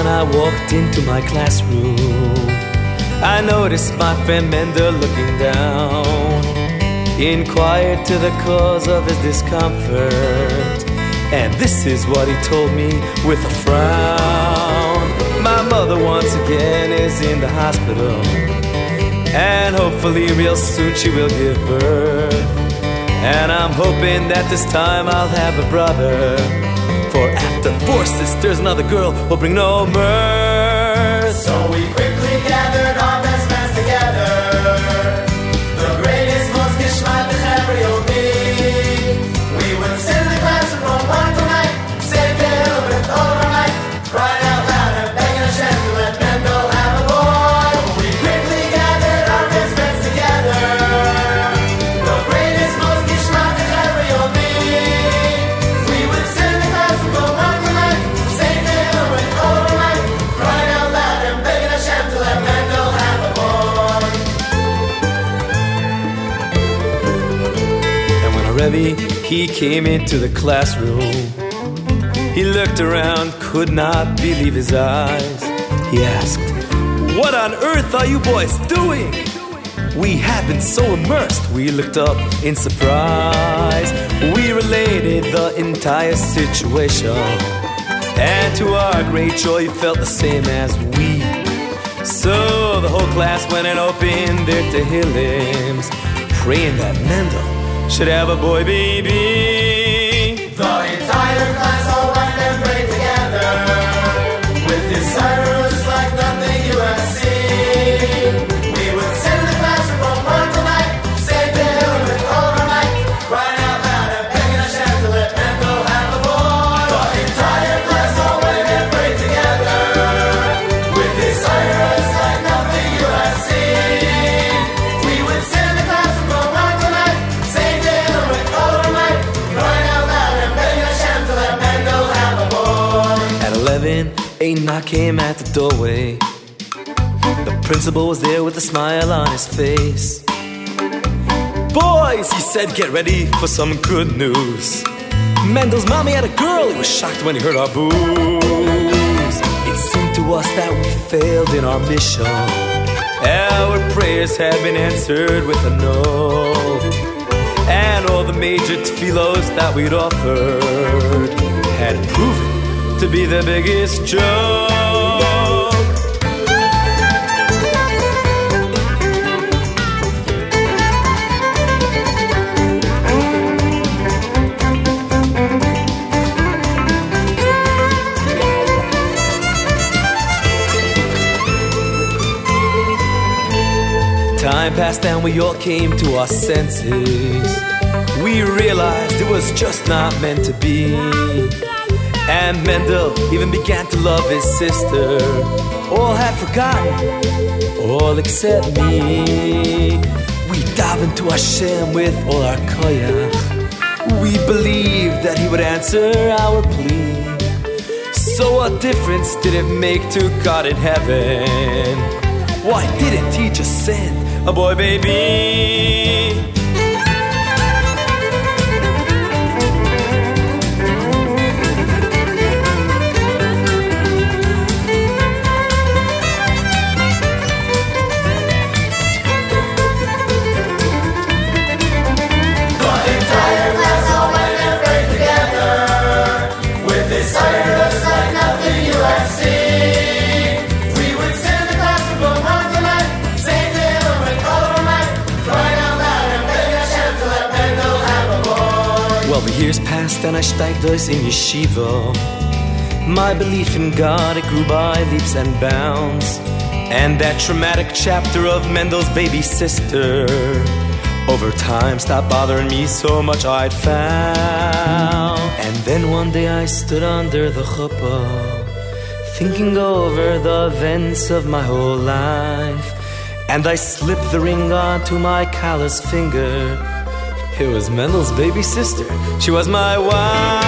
when I walked into my classroom. I noticed my friend Mendel looking down, He inquired to the cause of his discomfort. And this is what he told me with a frown. My mother once again is in the hospital. And hopefully, real soon, she will give birth. And I'm hoping that this time I'll have a brother. For after four sisters, another girl will bring no mirth. Rebbe, he came into the classroom, he looked around, could not believe his eyes. He asked, What on earth are you boys doing? We had been so immersed, we looked up in surprise. We related the entire situation, and to our great joy, felt the same as we. So the whole class went and opened their Tehillims, praying that Mendel Should boy baby. Sorry, tired, I'm 11, a knock came at the doorway. The principal was there with a smile on his face. Boys, he said, get ready for some good news. Mendel's mommy had a girl. He was shocked when he heard our boos. It seemed to us that we failed in our mission. Our prayers had been answered with a no. And all the major tefillos that we'd offered had proven to be the biggest joke. Time passed and we all came to our senses. We realized it was just not meant to be. And Mendel even began to love his sister. All had forgotten, all except me. We davened to Hashem with all our koyach. We believed that he would answer our plea. So what difference did it make to God in heaven? Why didn't he just send a boy baby? Passed and I steiged us in yeshiva. My belief in God, it grew by leaps and bounds. And that traumatic chapter of Mendel's baby sister over time stopped bothering me so much I'd found. And then one day I stood under the chuppah, thinking over the events of my whole life. And I slipped the ring onto my kallah's finger. It was Mendel's baby sister. She was my wife.